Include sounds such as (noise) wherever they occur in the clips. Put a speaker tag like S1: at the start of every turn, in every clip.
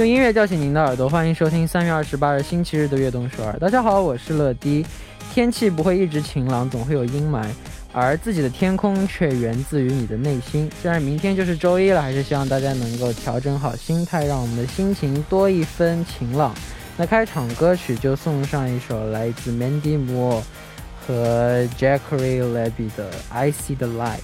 S1: 用音乐叫醒您的耳朵，欢迎收听三月二十八日星期日的悦动首尔。大家好，我是乐迪。天气不会一直晴朗，总会有阴霾，而自己的天空却源自于你的内心。虽然明天就是周一了，还是希望大家能够调整好心态，让我们的心情多一分晴朗。那开场歌曲就送上一首来自 Mandy Moore 和 Jackery Levy 的《I See the Light》。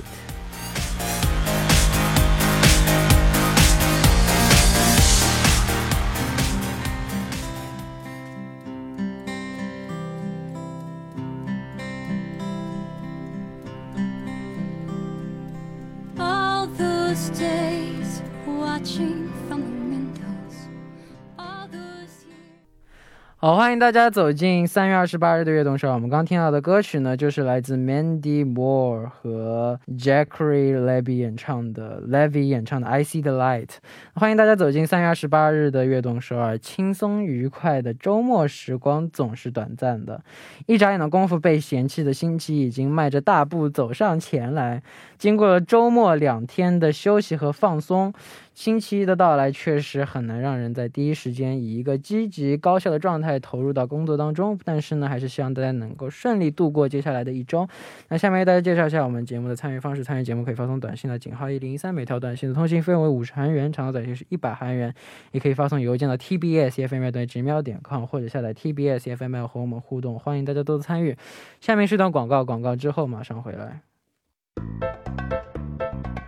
S1: 好，欢迎大家走进三月二十八日的悦动首尔。我们刚听到的歌曲呢，就是来自 Mandy Moore 和 Jackery Levy 演唱的 Levy 演唱的《I See the Light》。欢迎大家走进三月二十八日的悦动首尔。轻松愉快的周末时光总是短暂的，一眨眼的功夫，被嫌弃的星期已经迈着大步走上前来。经过了周末两天的休息和放松，星期一的到来确实很难让人在第一时间以一个积极高效的状态投入到工作当中。但是呢，还是希望大家能够顺利度过接下来的一周。那下面为大家介绍一下我们节目的参与方式：参与节目可以发送短信到井号一零一三，每条短信的通信费用为五十韩元，长度短信是一百韩元。也可以发送邮件到 tbs fm 等于直瞄点 com，或者下载 tbs fm 和我们互动，欢迎大家多多参与。下面是段广告，广告之后马上回来。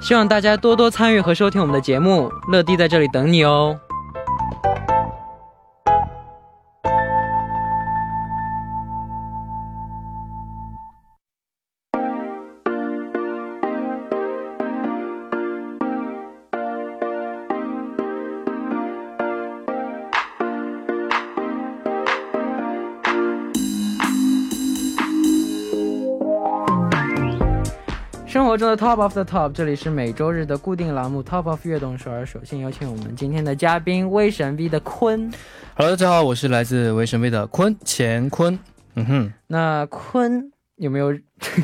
S1: 希望大家多多参与和收听我们的节目。乐迪在这里等你哦。生活中的 Top of the Top，这里是每周日的固定栏目 Top of 悦动首尔。首先有请我们今天的嘉宾威神 V 的坤。
S2: Hello，大家好，我是来自威神 V 的坤乾坤。嗯哼，
S1: 那坤有没有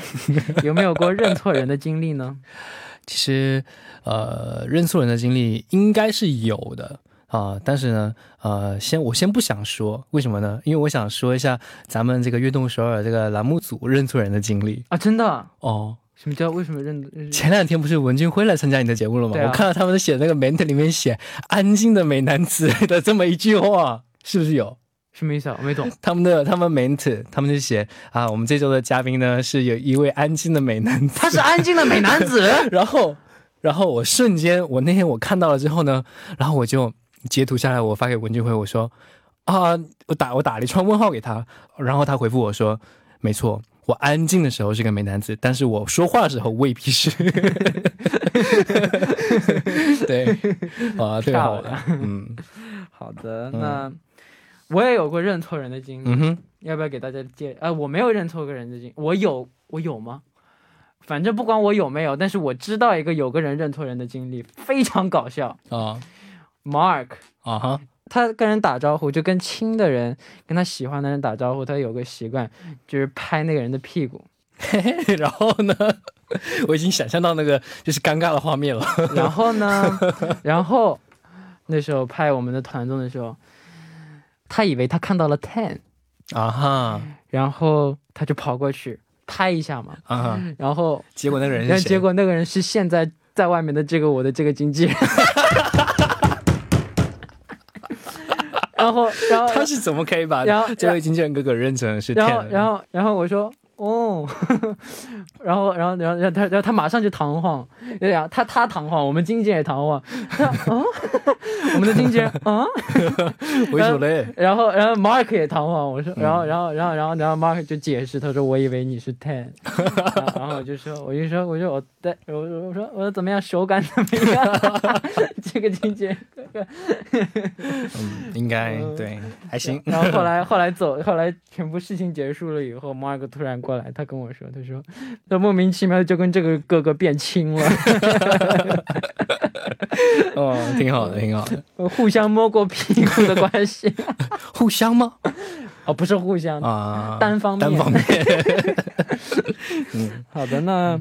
S1: (laughs) 有没有过认错人的经历呢？(laughs)
S2: 其实呃，认错人的经历应该是有的啊、但是呢，呃，先我先不想说，为什么呢？因为我想说一下咱们这个悦动首尔这个栏目组认错人的经历
S1: 啊，真的？
S2: 哦。
S1: 什么叫为什么认？
S2: 前两天不是文俊辉来参加你的节目了吗？
S1: 啊
S2: 我看到他们写那个 ment 里面写“安静的美男子”的这么一句话，是不是有？
S1: 什么意思啊？我没懂。
S2: 他们的他们 ment 他们就写啊，我们这周的嘉宾呢是有一位安静的美男子，
S1: 他是安静的美男子。(laughs)
S2: 然后，然后我瞬间，我那天我看到了之后呢，然后我就截图下来，我发给文俊辉，我说啊，我打我打了一串问号给他，然后他回复我说，没错，我安静的时候是个美男子，但是我说话的时候未必是。(laughs) 对，啊，太好了，嗯
S1: 好的，那我也有过认错人的经历，
S2: 嗯，
S1: 要不要给大家介？啊，我没有认错过人的经历，我有，我有吗？反正不管我有没有，但是我知道一个有个人认错人的经历，非常搞笑。
S2: 啊
S1: Mark
S2: 啊哈，
S1: 他跟人打招呼，就跟亲的人、跟他喜欢的人打招呼，他有个习惯，就是拍那个人的屁股。
S2: 嘿 (laughs) 嘿然后呢，(laughs) 我已经想象到那个就是尴尬的画面了。(laughs)
S1: 然后呢，然后那时候拍我们的团综的时候，他以为他看到了 Ten，
S2: 啊哈。
S1: 然后他就跑过去拍一下嘛，
S2: 啊哈，
S1: 然后
S2: 结果那个人是谁？
S1: 结果那个人是现在在外面的这个我的这个经纪人，然后然后
S2: 他是怎么可以把
S1: 然后
S2: 这位经纪人哥哥认成是
S1: 然后？然后然后我说哦，(laughs) 然后然后然后然后他然后他马上就堂皇，对呀，他他堂皇，我们经纪人也堂皇，(laughs) 他啊，(laughs) 我们的经纪人啊，
S2: 为什么嘞？
S1: 然后然后 Mark 也堂皇，我说，然后然后然后然后然后 Mark 就解释，他说我以为你是 Ten，然后我就说我就说我说我对，我说我说我说怎么样，手感怎么样？这个经纪
S2: 嗯，应该对，还行。
S1: 然后后来后来走，后来全部事情结束了以后，Mark 突然过来，他跟我说，他说他莫名其妙就跟这个哥哥变亲了，(laughs)
S2: 哦，挺好的，挺好的。(laughs)
S1: 互相摸过屁股的关系。(laughs)
S2: 互相吗？
S1: 哦，不是互相，
S2: 啊，
S1: 单方面
S2: 单方面。
S1: 嗯好的，那，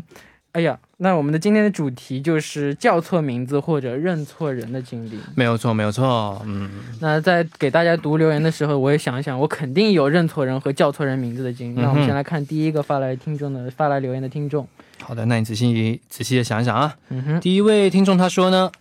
S1: 哎呀，那我们的今天的主题就是叫错名字或者认错人的经历。
S2: 没有错，没有错。嗯，
S1: 那在给大家读留言的时候，我也想一想，我肯定有认错人和叫错人名字的经历。那我们先来看第一个发来听众的发来留言的听众。
S2: 好的，那你仔细仔细的想一想啊。
S1: 嗯哼，
S2: 第一位听众他说呢，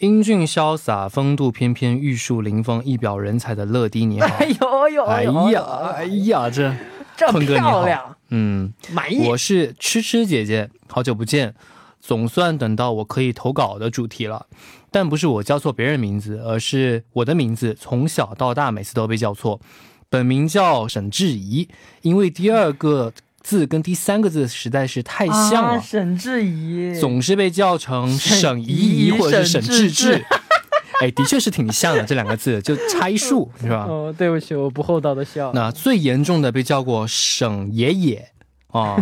S2: 英俊潇洒、风度翩翩、玉树临风、一表人才的乐迪你好。(laughs)
S1: 哎呦呦，
S2: 哎呀，哎呀，这
S1: 这漂亮，
S2: 嗯，
S1: 满意。
S2: 我是吃吃姐姐，好久不见，总算等到我可以投稿的主题了。但不是我叫错别人名字，而是我的名字从小到大每次都被叫错。本名叫沈志怡，因为第二个字跟第三个字实在是太像了，
S1: 啊沈志怡，
S2: 总是被叫成
S1: 沈
S2: 沈怡
S1: 怡
S2: 怡或者是沈
S1: 志
S2: 志。哎，的确是挺像的，这两个字就差一竖，是吧？
S1: 哦，对不起，我不厚道的笑。
S2: 那最严重的被叫过沈爷爷啊，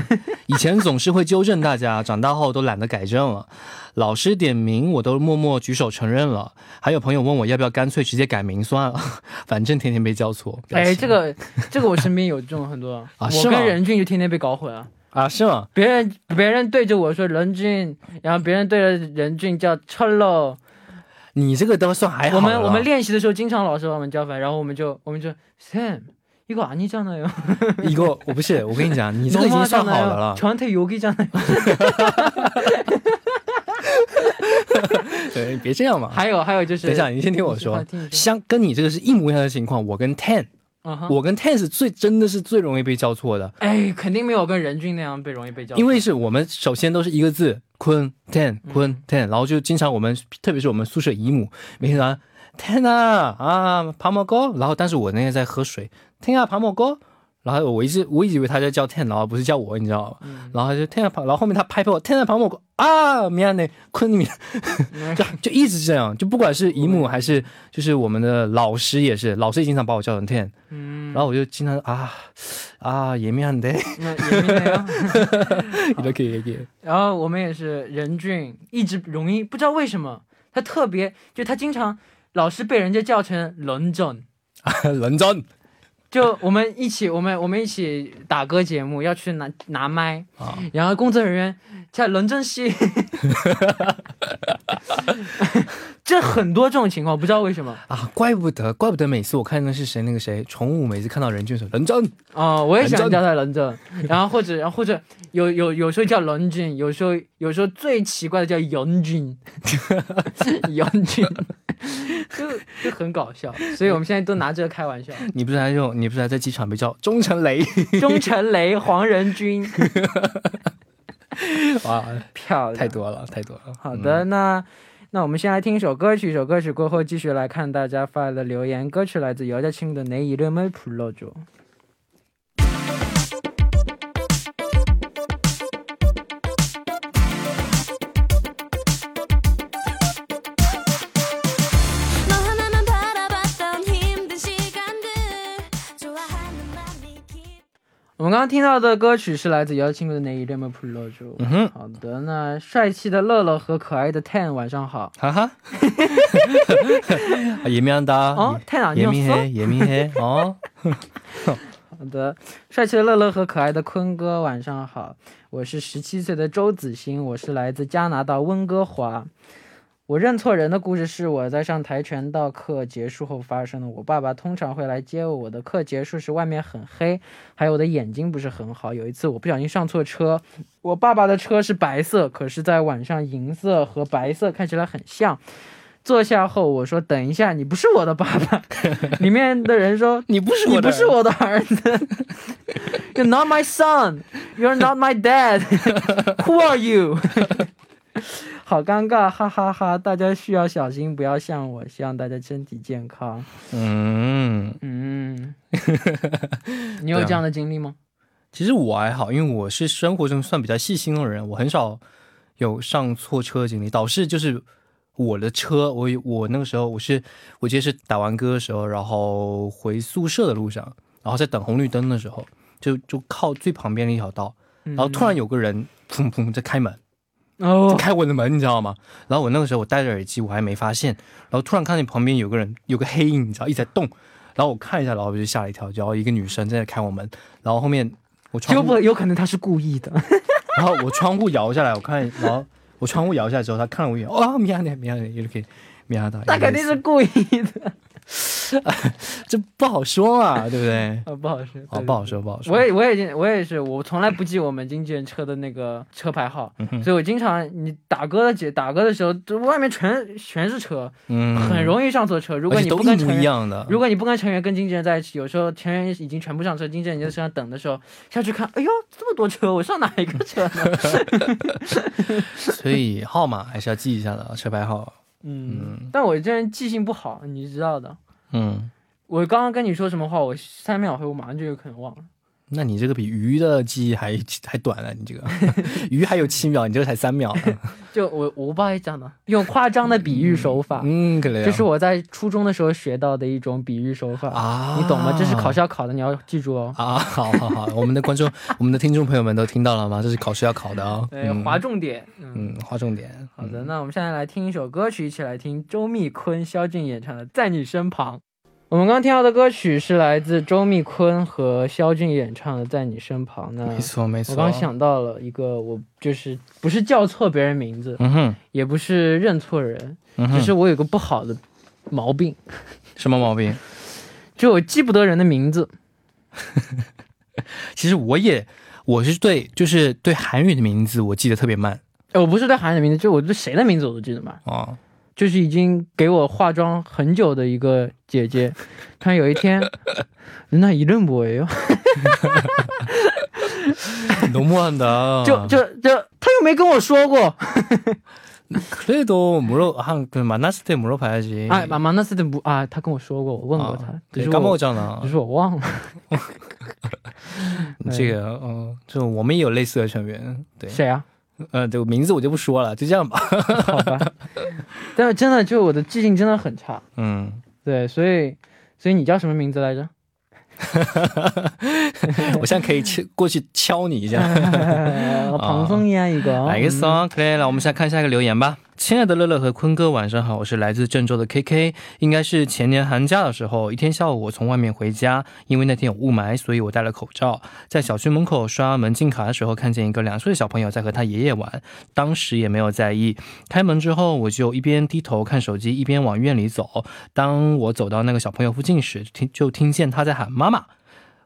S2: 以前总是会纠正大家，长大后都懒得改正了。老师点名我都默默举手承认了，还有朋友问我要不要干脆直接改名算了，(laughs) 反正天天被叫错。表
S1: 哎，这个这个我身边有这种很多，(laughs)
S2: 啊我
S1: 跟任俊就天天被搞混啊。
S2: 啊是吗？
S1: 别人别人对着我说任俊，然后别人对着任俊叫 Cholo。
S2: 你这个都算还好了
S1: 我们我们练习的时候经常老师把我们叫反，然后我们就我们就 Sam 이거아니잖아요。
S2: 一个我不是，我跟你讲，(laughs) 你这个已经算好的了。
S1: 저한테욕이잖아요。 (laughs)
S2: 对，别这样嘛。
S1: 还有还有就是，
S2: 等一下，你先听我说
S1: 你，听你说
S2: 相跟你这个是一模一样的情况。我跟 Ten， 我跟 Ten 是最真的是最容易被叫错的。
S1: 哎，肯定没有跟任俊那样被容易被叫错，
S2: 因为是我们首先都是一个字坤 ten 坤 ten，然后就经常我们特别是我们宿舍姨母每天早上 ten 啊啊爬毛高，然后但是我那天在喝水 ten 啊爬毛哥，然后我一直我一直以为他在叫 ten，然后不是叫我，你知道吗？
S1: 嗯
S2: 然后他就 ten 然后后面他拍拍我 ten 啊爬毛哥啊，明呢坤你就就一直这样，就不管是姨母还是就是我们的老师也是，老师也经常把我叫成 ten，
S1: 嗯，
S2: 然后我就经常啊啊也明的，
S1: 那也没那样。(laughs)
S2: 你都可以可以。
S1: 然后我们也是任俊，一直容易不知道为什么他特别，就他经常老是被人家叫成伦正。(laughs)
S2: 认真
S1: 就我们一起，我们我们一起打歌节目要去拿拿麦，
S2: 啊，
S1: 然后工作人员在伦正系，(laughs) 这很多这种情况，不知道为什么。
S2: 啊，怪不得，怪不得每次我看的是谁，那个谁，宠物每次看到任俊说认真，
S1: 哦，我也
S2: 想
S1: 叫他伦正，(laughs) 然后或者然后或者有有有时候叫伦俊，有时候有时候最奇怪的叫杨俊，(laughs) 杨俊，(laughs) 就就很搞笑，所以我们现在都拿这个开玩笑。
S2: 你不是还用，你不是还在机场被叫忠诚雷？
S1: 钟成雷、黄仁君，
S2: 哇，
S1: 漂亮，
S2: 太多了，太多了。
S1: 好的，那那我们先来听一首歌曲，一首歌曲过后继续来看大家发来的留言。歌曲来自姚家青的《내이름을불러줘》。我们刚刚听到的歌曲是来自여자친구的《내이름을불러줘》。
S2: 嗯哼，
S1: 好的，那帅气的乐乐和可爱的 Ten 晚上好。
S2: 哈哈，啊예미한다。
S1: 哦，Ten 啊，你有搜？
S2: 예민해，예민해。哦，
S1: 好的，帅气的乐乐和可爱的坤哥晚上好，我是十七岁的周子欣，我是来自加拿大温哥华。 我认错人的故事是我在上跆拳道课结束后发生的。我爸爸通常会来接我，我的课结束时外面很黑，还有我的眼睛不是很好。有一次我不小心上错车，我爸爸的车是白色，可是在晚上银色和白色看起来很像。坐下后，我说等一下，你不是我的爸爸。里面的人说 (laughs)
S2: 你不是我的，
S1: 你不是我的儿子，You're not my son. You're not my dad. (laughs) Who are you? (laughs) 好尴尬，哈哈哈大家需要小心，不要像我，希望大家身体健康。
S2: 嗯，
S1: 嗯，(laughs) 你有这样的经历吗？
S2: 其实我还好，因为我是生活中算比较细心的人，我很少有上错车的经历。导致就是我的车，我我那个时候我是我记得是打完歌的时候，然后回宿舍的路上，然后在等红绿灯的时候，就就靠最旁边的一条道，
S1: 然
S2: 然后突然有个人砰砰在开门，在
S1: 哦，
S2: 开我的门，你知道吗？然后我那个时候我戴着耳机，我还没发现。然后突然看见旁边有个人，有个黑影，你知道，一直在动。然后我看一下，然后我就吓了一跳，然后一个女生正在开我门。然后后面我窗户
S1: 有可能她是故意的。
S2: 然后我窗户摇下来，我看，然后我窗户摇下来之后，她看了我一眼，啊，喵的，喵的，有点可以，喵的。
S1: 那肯定是故意的。(laughs)
S2: 这不好说嘛，(laughs) 对不对？
S1: 啊，不好说，
S2: 哦，
S1: 对
S2: 不好。说，不好说。
S1: 我也我也我也是，我从来不记我们经纪人车的那个车牌号，
S2: 嗯
S1: 所以我经常你打歌的姐打歌的时候，这外面全全是车，
S2: 嗯，
S1: 很容易上错车。如果你不跟成员，
S2: 样的。
S1: 如果你不跟成员跟经纪人在一起，有时候成员已经全部上车，经纪人你在车上等的时候，下去看，哎呦，这么多车，我上哪一个车呢？(laughs)
S2: 所以号码还是要记一下的，车牌号。
S1: 嗯，但我这人记性不好，你知道的。
S2: 嗯，
S1: 我刚刚跟你说什么话，我三秒后我马上就有可能忘了。
S2: 那你这个比鱼的记忆还还短了，你这个 (laughs) 鱼还有七秒，你这个才三秒。(laughs)
S1: 就我我不好意思讲的，用夸张的比喻手法，
S2: 嗯，可能
S1: 这是我在初中的时候学到的一种比喻手法，
S2: 啊，
S1: 你懂吗？这是考试要考的，你要记住哦。
S2: 啊，好好好，我们的观众、我们的听众朋友们都听到了吗？这是考试要考的哦。
S1: 对，
S2: 嗯
S1: 划重点。嗯，
S2: 嗯，划重点。
S1: 好的，那我们现在来听一首歌曲，一起来听周密坤、萧敬演唱的《在你身旁》。我们刚刚听到的歌曲是来自周密坤和肖俊演唱的《在你身旁》。那
S2: 没错没错。
S1: 我刚想到了一个，我就是不是叫错别人名字，
S2: 嗯哼，
S1: 也不是认错人，
S2: 嗯哼，
S1: 只是我有个不好的毛病，
S2: 什么毛病？(laughs)
S1: 就我记不得人的名字。(laughs)
S2: 其实我也，我是对，就是对韩语的名字我记得特别慢
S1: 哎，我不是对韩语的名字，就我对谁的名字我都记得慢。
S2: 啊。
S1: 就是已经给我化妆很久的一个姐姐，(laughs) 突然有一天，那一认뭐예요？
S2: 너무한다。
S1: 就就就他又没跟我说过。
S2: 그래도물어한그만났을때물어봐야지。
S1: 哎，妈妈那次的不啊，他跟我说过，我问过他，只
S2: 对，
S1: 是我
S2: 까먹었잖아
S1: 只。是我忘了。(laughs)
S2: 这个，嗯，就我们也有类似的成员，对，
S1: 谁啊？
S2: 呃，对，名字我就不说了，就这样吧。(laughs)
S1: 好吧。但是真的，就我的记性真的很差。
S2: 嗯，
S1: 对，所以所以你叫什么名字来着？(laughs)
S2: 我现在可以去过去敲你一下。
S1: 庞松呀，一个。
S2: 来个 song，可以了。我们现在看下一个留言吧。亲爱的乐乐和坤哥，晚上好，我是来自郑州的 KK。应该是前年寒假的时候，一天下午我从外面回家，因为那天有雾霾，所以我戴了口罩。在小区门口刷门禁卡的时候，看见一个两岁的小朋友在和他爷爷玩，当时也没有在意。开门之后，我就一边低头看手机，一边往院里走。当我走到那个小朋友附近时，听就听见他在喊妈妈。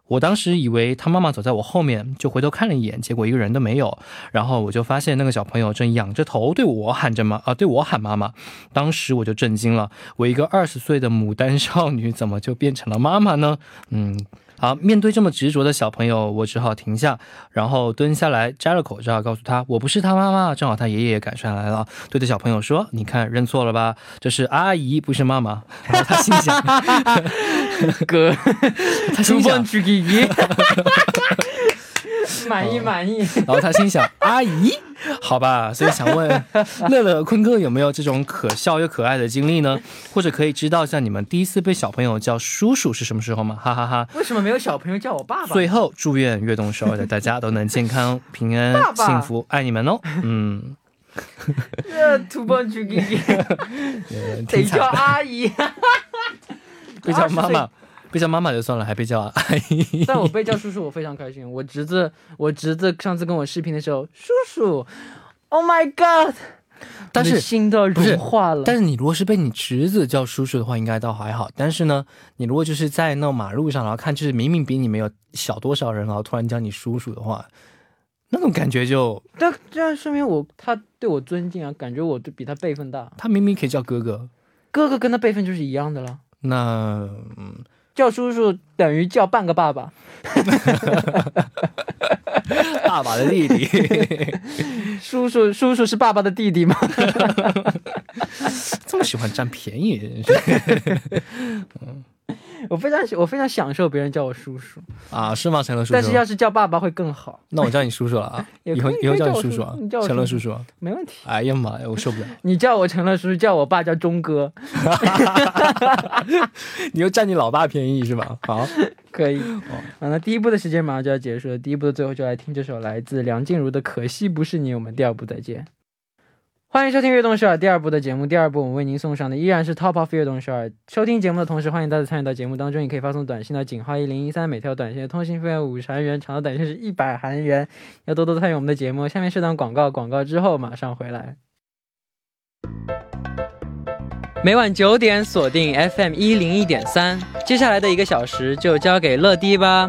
S2: 我当时以为他妈妈走在我后面，就回头看了一眼，结果一个人都没有。然后我就发现那个小朋友正仰着头对我喊着妈啊，对我喊妈妈。当时我就震惊了，我一个二十岁的牡丹少女，怎么就变成了妈妈呢？嗯。好，面对这么执着的小朋友，我只好停下，然后蹲下来摘了口罩，告诉他我不是他妈妈。正好他爷爷也赶上来了，对着小朋友说：“你看，认错了吧？这是阿姨，不是妈妈。”然后他心想，(laughs)
S1: 哥，(laughs)
S2: 他心想，
S1: 去给你。(laughs) 满意满意。
S2: 然后他心想：“阿姨，好吧。”所以想问 (laughs) 乐乐、坤哥有没有这种可笑又可爱的经历呢？或者可以知道一下你们第一次被小朋友叫叔叔是什么时候吗？哈哈哈
S1: 为什么没有小朋友叫我爸爸？
S2: 最后，祝愿悦动首尔的大家都能健康、平安
S1: 爸、爸
S2: 幸福，爱你们哦。嗯，
S1: 这土崩去给，(laughs) 得叫阿姨。
S2: 得叫妈妈，被叫妈妈就算了，还被叫阿姨。(laughs)
S1: 但我被叫叔叔，我非常开心。我侄子，我侄子上次跟我视频的时候，叔叔，Oh my God！
S2: 但是
S1: 心都融化了。
S2: 但是你如果是被你侄子叫叔叔的话，应该倒还好。但是呢，你如果就是在那种马路上，然后看就是明明比你没有小多少人，然后突然叫你叔叔的话，那种感觉就
S1: 但这样说明我他对我尊敬啊，感觉我对比他辈分大。
S2: 他明明可以叫哥哥，
S1: 哥哥跟他辈分就是一样的了，
S2: 那嗯，
S1: 叫叔叔等于叫半个爸爸。(laughs)
S2: 爸爸的弟弟，(laughs)
S1: 叔叔叔叔是爸爸的弟弟吗？(laughs)
S2: 这么喜欢占便宜，真是
S1: 我非常喜我非常享受别人叫我叔叔，
S2: 啊？是吗？陈乐叔叔？
S1: 但是要是叫爸爸会更好，
S2: 那我叫你叔叔了啊！(laughs)
S1: 也
S2: 以后以后
S1: 叫
S2: 你叔叔啊
S1: 你叫，我
S2: 陈乐
S1: 叔
S2: 叔叔。
S1: 没问题。
S2: 哎呀妈呀，我受不了！
S1: 你叫我陈乐叔叔，叫我爸叫钟哥，(laughs)
S2: 你又占你老爸便宜是吧？好，(laughs)
S1: 可以。啊，那第一部的时间马上就要结束了，第一部的最后就来听这首来自梁静茹的《可惜不是你》，我们第二部再见。欢迎收听《悦动首尔》第二部的节目。第二部我们为您送上的依然是 Top of 悦动首尔。收听节目的同时，欢迎大家参与到节目当中，你可以发送短信到井号一零一三，每条短信的通信费用五十韩元，长的短信是一百韩元。要多多参与我们的节目。下面是段广告，广告之后马上回来。每晚九点锁定 FM 一零一点三，接下来的一个小时就交给乐迪吧。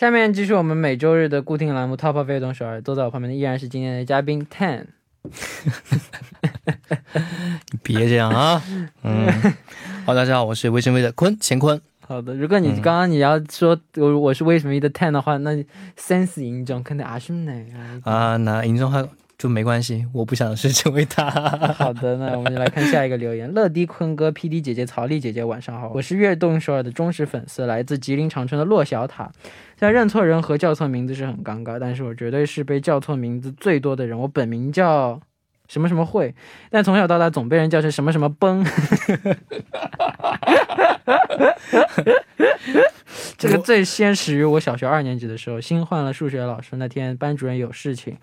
S1: 下面继续我们每周日的固定栏目 Top of 悦动首尔，坐在我旁边的依然是今天的嘉宾 Ten。
S2: 别这样啊！(laughs) 嗯，好，大家好，我是卫生微的坤干坤。
S1: 好的，如果你刚刚你要说我我是为什么的 Ten 的话，那 sense 인정근데아쉽네。
S2: 啊，那尹中汉 就没关系，我不想是 (laughs) 成为他。
S1: 好的，那我们就来看下一个留言。乐迪坤哥、PD 姐姐、曹丽姐姐，晚上好，我是悦动首尔的忠实粉丝，来自吉林长春的洛小塔。虽然认错人和叫错名字是很尴尬，但是我绝对是被叫错名字最多的人。我本名叫什么什么会，但从小到大总被人叫成什么什么崩。(laughs) 这个最先始于我小学二年级的时候，新换了数学老师。那天班主任有事情，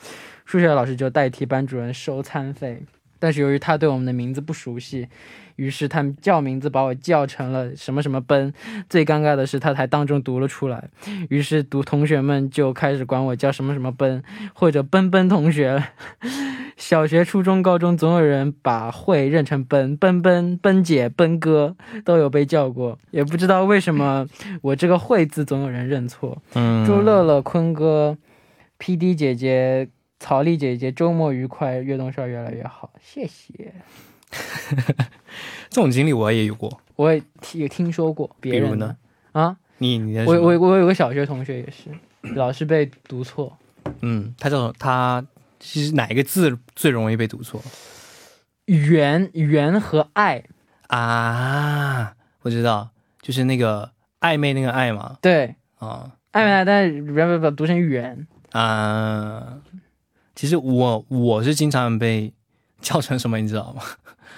S1: 数学老师就代替班主任收餐费。但是由于他对我们的名字不熟悉，于是他们叫名字把我叫成了什么什么奔。最尴尬的是，他还当众读了出来，于是读同学们就开始管我叫什么什么奔或者奔奔同学。(laughs) 小学、初中、高中总有人把会认成奔奔奔奔姐、奔哥，都有被叫过，也不知道为什么我这个会字总有人认错。
S2: 嗯，
S1: 朱乐乐、坤哥、PD 姐姐、曹丽姐姐周末愉快，悦动少越来越好，谢谢。(laughs)
S2: 这种经历我也有过。
S1: 我也听也听说过别人
S2: 比如呢？
S1: 啊，
S2: 你你
S1: 我我我有个小学同学也是，老是被读错，
S2: 嗯，他叫他其实哪一个字最容易被读错
S1: 缘缘和爱，
S2: 啊？我知道，就是那个暧昧那个爱嘛。
S1: 对，
S2: 啊
S1: 暧昧爱，但是不要不要读成缘，
S2: 啊，其实我我是经常被叫成什么，你知道吗？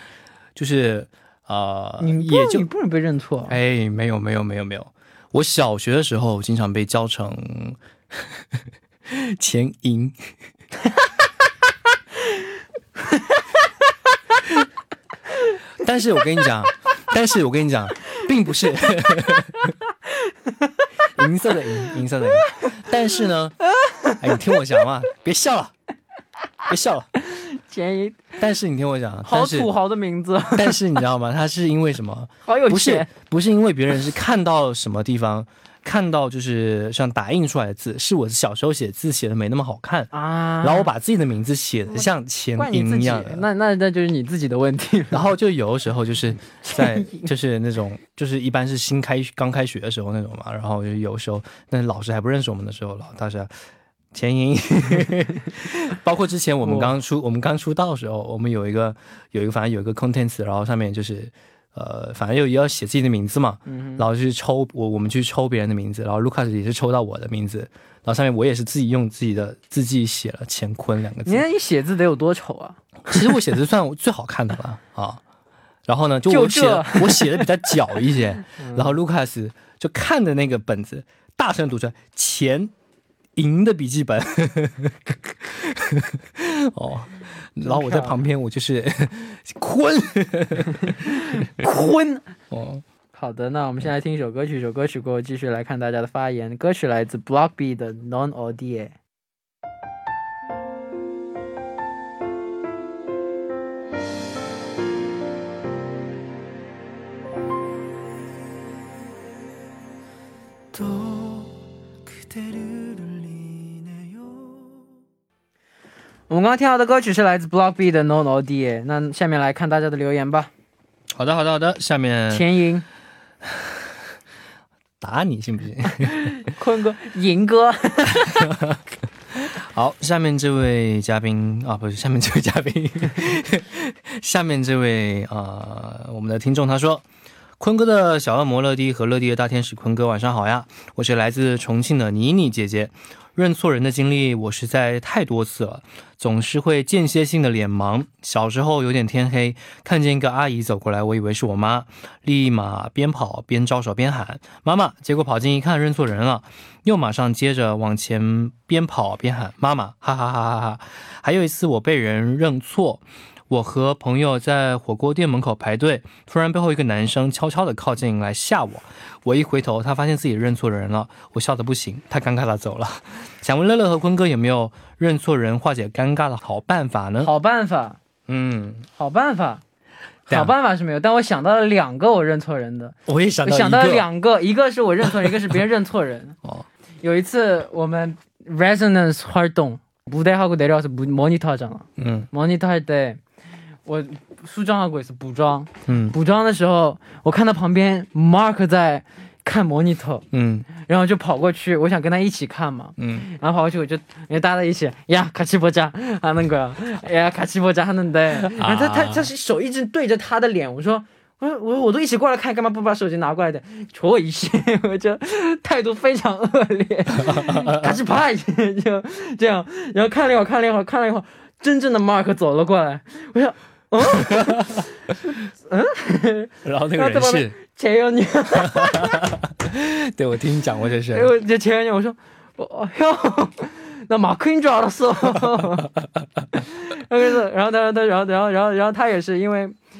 S2: (laughs) 就是呃，
S1: 你
S2: 也就
S1: 你不能被认错，
S2: 哎，没有没有没有没有，我小学的时候经常被叫成 (laughs) 钱银，(laughs) 但是我跟你讲，但是我跟你讲，并不是银色的银，银色的银，但是呢，哎，你听我讲嘛，别笑了，别笑了，(laughs) 但是你听我讲，
S1: 好土豪的名字，(laughs)
S2: 但是你知道吗？他是因为什么？(laughs)
S1: 好有
S2: 不是，不是因为别人是看到什么地方，看到就是像打印出来的字，是我小时候写字写的没那么好看，
S1: 啊！
S2: 然后我把自己的名字写的像钱
S1: 怪你自己
S2: 银一样的，，
S1: 那那那就是你自己的问题。(laughs)
S2: 然后就有的时候就是在就是那种就是一般是新开刚开学的时候那种嘛，然后就有时候那老师还不认识我们的时候，老大师钱银，(laughs) 包括之前我们刚出我们刚出道的时候，我们有一个有一个反正有一个 contents，然后上面就是呃反正又要写自己的名字嘛，
S1: 嗯
S2: 然后去抽我我们去抽别人的名字，然后 Lucas 也是抽到我的名字，然后上面我也是自己用自己的字迹写了乾坤两个字。
S1: 你，看你写字得有多丑啊！
S2: 其实我写字算最好看的了啊。然后呢，就
S1: 就
S2: 我写我写的比较矫一些，(laughs) 然后 Lucas 就看着那个本子，大声读出来“钱银的笔记本”。(laughs) 哦，然后我在旁边，我就是 (laughs) 坤
S1: 坤。(laughs)
S2: 哦。
S1: 好的，那我们先来听一首歌曲，一首歌曲过后继续来看大家的发言。歌曲来自 Block B 的 Non。
S3: 또
S1: 们刚刚听到的歌曲是来自 Block B 的 Non Odie。那下面来看大家的留言吧。
S2: 好的，好的，好的，下面
S1: 田莹、(laughs)
S2: 打你信不信？(laughs)
S1: 坤哥、银哥，(laughs)
S2: 好，下面这位嘉宾啊，不是下面这位嘉宾，下面这位啊、呃我们的听众他说。坤哥的小恶魔乐迪和乐迪的大天使坤哥，晚上好呀！我是来自重庆的妮妮姐姐。认错人的经历我实在太多次了，总是会间歇性的脸盲。小时候有点天黑，看见一个阿姨走过来，我以为是我妈，立马边跑边招手边喊妈妈，结果跑近一看认错人了，又马上接着往前边跑边喊妈妈，哈哈哈哈哈！还有一次我被人认错。我和朋友在火锅店门口排队，突然背后一个男生悄悄地靠近来吓我。我一回头，他发现自己认错人了，我笑得不行，他尴尬地走了。(laughs) 想问乐乐和坤哥有没有认错人化解尴尬的好办法呢？
S1: 好办法，
S2: 嗯，
S1: 好办法，
S2: 对啊
S1: 好办法是没有，但我想到了两个我认错人的。
S2: 我也想
S1: 我想到了
S2: 到一个
S1: 两个，一个是我认错人，一个是别人认错人。(laughs)
S2: 哦，
S1: 有一次我们 resonance 활동 무대하고 내려와서 무- 모니터 하잖아.
S2: 嗯
S1: 모니터 할 때 我梳妆的鬼是补妆，
S2: 嗯，
S1: 补妆的时候，我看到旁边 Mark 在看 monitor，
S2: 嗯，
S1: 然后就跑过去，我想跟他一起看嘛，
S2: 嗯，
S1: 然后跑过去我就，因为搭在一起，呀，卡奇伯加，啊那个，呀，卡奇伯加哈那的，然后他他他手一直对着他的脸，我说，我说我我都一起过来看，干嘛不把手机拿过来的，戳我一下，我就态度非常恶劣，卡一派就这样，然后看了一会儿看了一会儿看了一会儿，真正的 Mark 走了过来，我想。(laughs)
S2: 嗯，然后那个人是？
S1: 钱元元，(laughs)
S2: 对我听你讲过这事，(laughs)
S1: 我这钱元元，我说，哎呦，那马克你抓了死，然后他，然后然后然后然后他也是因为。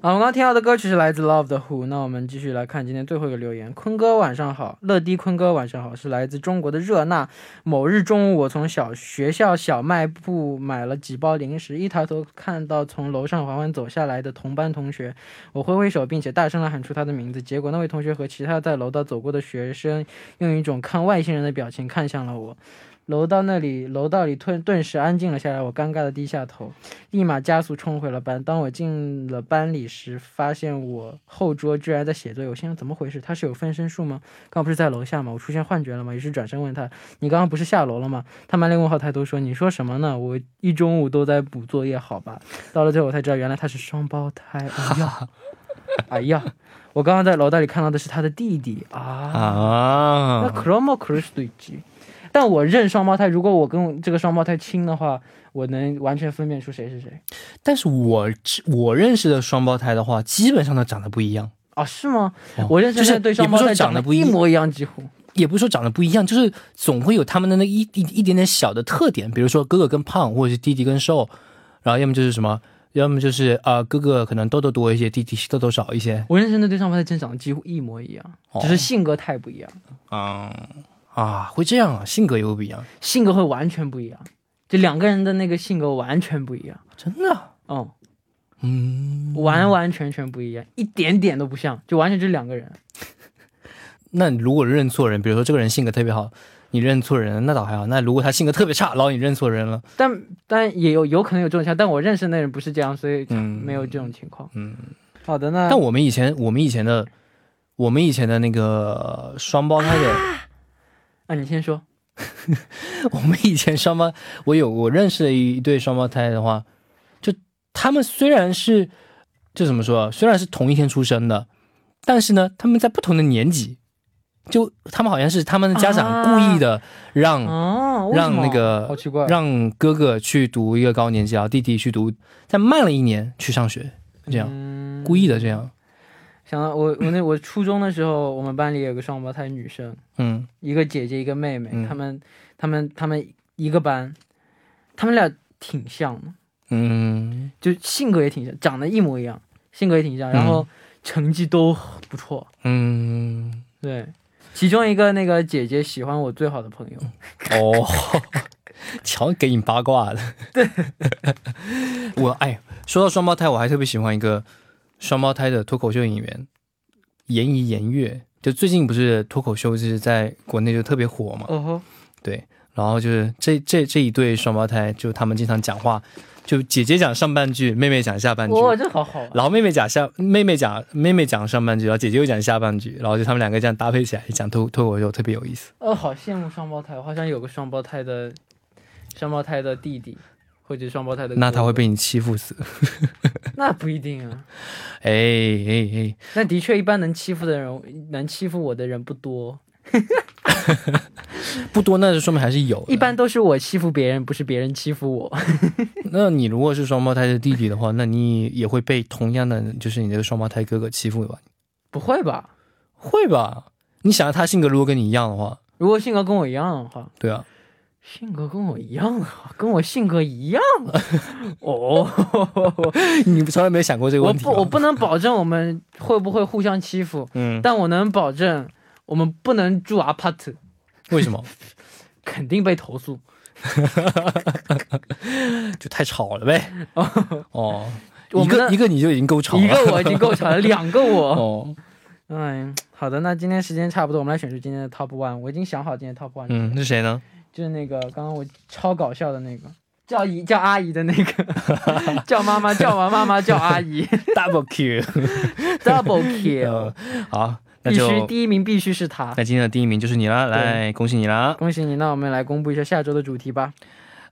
S1: 啊，我刚刚听到的歌曲是来自 Love 的 Who。那我们继续来看今天最后一个留言。坤哥晚上好，乐迪坤哥晚上好，是来自中国的热那。某日中午，我从小学校小卖部买了几包零食，一抬头看到从楼上缓缓走下来的同班同学，我挥挥手，并且大声地喊出他的名字。结果那位同学和其他在楼道走过的学生，用一种看外星人的表情看向了我。楼道那里，楼道里顿顿时安静了下来。我尴尬的低下头，立马加速冲回了班。当我进了班里时，发现我后桌居然在写作业。我心想怎么回事？他是有分身术吗？刚不是在楼下吗？我出现幻觉了吗？于是转身问他：“你刚刚不是下楼了吗？”他满脸问号，抬头说：“你说什么呢？我一中午都在补作业，好吧。”到了最后，我才知道原来他是双胞胎。哎呀，(laughs) 哎呀。我刚刚在楼道里看到的是他的弟弟啊，那克罗莫克罗斯对吉，但我认双胞胎，如果我跟这个双胞胎亲的话，我能完全分辨出谁是谁
S2: 但是我我认识的双胞胎的话，基本上都长得不一样，
S1: 啊？是吗？
S2: 哦
S1: 我认识
S2: 就是
S1: 的对双胞
S2: 也不是
S1: 胎长得
S2: 说长得不一
S1: 一模一样，几乎。
S2: 也不是说长得不一样，就是总会有他们的那一一一点点小的特点，比如说哥哥更胖，或者是弟弟更瘦，然后要么就是什么，要么就是啊、呃哥哥可能痘痘多一些，弟弟痘痘少一些。
S1: 我认识的对双胞胎真长得几乎一模一样，
S2: 哦
S1: 只是性格太不一样，
S2: 啊啊，会这样啊，性格也会不一样，
S1: 性格会完全不一样，就两个人的那个性格完全不一样。
S2: 真的啊。
S1: 嗯，
S2: 嗯，
S1: 完完全全不一样，一点点都不像，就完全就是两个人。(laughs)
S2: 那如果认错人，比如说这个人性格特别好，你认错人，那倒还好。那如果他性格特别差，然后你认错人了，
S1: 但但也有有可能有这种情况，但我认识那人不是这样，所以
S2: 嗯
S1: 没有这种情况。
S2: 嗯。
S1: 好的，那
S2: 但我们以前，我们以前的，我们以前的那个双胞胎的，
S1: 啊，你先说。(laughs)
S2: 我们以前双胞，我有我认识的一对双胞胎的话，就他们虽然是，就怎么说啊，虽然是同一天出生的，但是呢，他们在不同的年级，就他们好像是他们的家长故意的让、让那个
S1: 好奇怪，
S2: 让哥哥去读一个高年级，然后弟弟去读再慢了一年去上学，这样、
S1: 嗯。
S2: 故意的这样，
S1: 想到我我那我初中的时候，我们班里有个双胞胎女生，
S2: 嗯。
S1: 一个姐姐一个妹妹，
S2: 嗯。
S1: 她们她们她们一个班，她们俩挺像的，
S2: 嗯。
S1: 就性格也挺像，长得一模一样，性格也挺像，然后成绩都不错。
S2: 嗯，
S1: 对，其中一个那个姐姐喜欢我最好的朋友，
S2: 哦，(laughs) 瞧给你八卦的。对，(laughs) 我哎，说到双胞胎，我还特别喜欢一个双胞胎的脱口秀演员，严怡严月。就最近不是脱口秀就是在国内就特别火嘛，
S1: 哦吼，
S2: 对，然后就是这这这一对双胞胎，就他们经常讲话，就姐姐讲上半句，妹妹讲下半句，
S1: 哇，这好好啊，
S2: 然后妹妹讲下，妹妹讲妹妹讲上半句，然后姐姐又讲下半句，然后就他们两个这样搭配起来讲脱脱口秀，特别有意思。
S1: 哦，好羡慕双胞胎，我好像有个双胞胎的双胞胎的弟弟，或者双胞胎的，
S2: 那他会，被你欺负死。(laughs)
S1: 那不一定啊。(laughs)
S2: 哎哎哎，
S1: 那的确，一般能欺负的人，能欺负我的人不多，(laughs)
S2: 不多，那就说明还是有。
S1: 一般，都是我欺负别人，不是别人欺负我。
S2: 那你如果是双胞胎的弟弟的话，那你也会被同样的，就是你这个双胞胎哥哥欺负吧？
S1: 不会吧？
S2: 会吧？你想想他性格如果跟你一样的话，
S1: 如果性格跟我一样的话，
S2: 对啊，
S1: 性格跟我一样啊，跟我性格一样。(laughs) 哦，(laughs)
S2: 你从来没有想过这个
S1: 我
S2: 问题我
S1: 不，我不能保证我们会不会互相欺负，
S2: 嗯，
S1: 但我能保证我们不能住 apart，
S2: 为什么？(laughs)
S1: 肯定被投诉。
S2: 就太吵了呗。哦，一个一个你就已经够吵了，
S1: 一个我已经够吵了，两个我。
S2: 哦，
S1: 哎，好的，那今天时间差不多，我们来选出今天的 top one。我已经想好今天 top one，、
S2: 嗯，是谁呢？
S1: 就是那个刚刚我超搞笑的那个，叫姨叫阿姨的那个，(laughs) 叫妈妈叫完妈妈叫阿姨 (laughs)
S2: Double
S1: kill，double kill，(laughs)
S2: 呃好，那
S1: 必须
S2: 就
S1: 第一名必须是他。
S2: 那今天的第一名就是你了，来恭喜你啦！
S1: 恭喜你！那我们来公布一下下周的主题吧。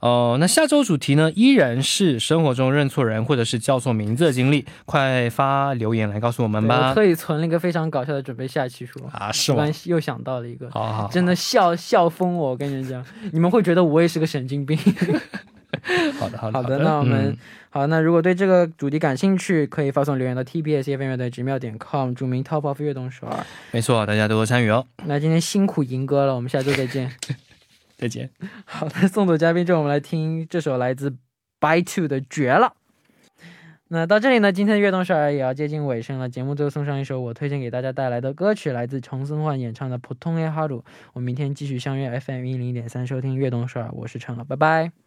S2: 哦，那下周主题呢，依然是生活中认错人或者是叫错名字的经历，快发留言来告诉我们
S1: 吧我
S2: 吧。
S1: 特意存了一个非常搞笑的，准备下期说。
S2: 啊，是吗
S1: 突然？又想到了一个，
S2: 好好好，
S1: 真的笑笑疯我！我跟你们讲，你们会觉得我也是个神经病。(laughs)
S2: 好的好的
S1: 好的，那我们、
S2: 嗯
S1: 好，那如果对这个主题感兴趣，可以发送留言到 tbs 乐乐队直妙点 com，注明 top of 悦动首尔。
S2: 没错，大家多多参与哦。
S1: 那今天辛苦银哥了，我们下周再见。(laughs)
S2: 再见。
S1: 好的，送走嘉宾之后，我们来听这首来自 By Two 的《绝了》。那到这里呢，今天的悦动少儿也要接近尾声了。节目最后送上一首我推荐给大家带来的歌曲，来自重森焕演唱的《普通 A 哈鲁》。我明天继续相约 FM 一零点三收听悦动少儿，我是陈了，拜拜。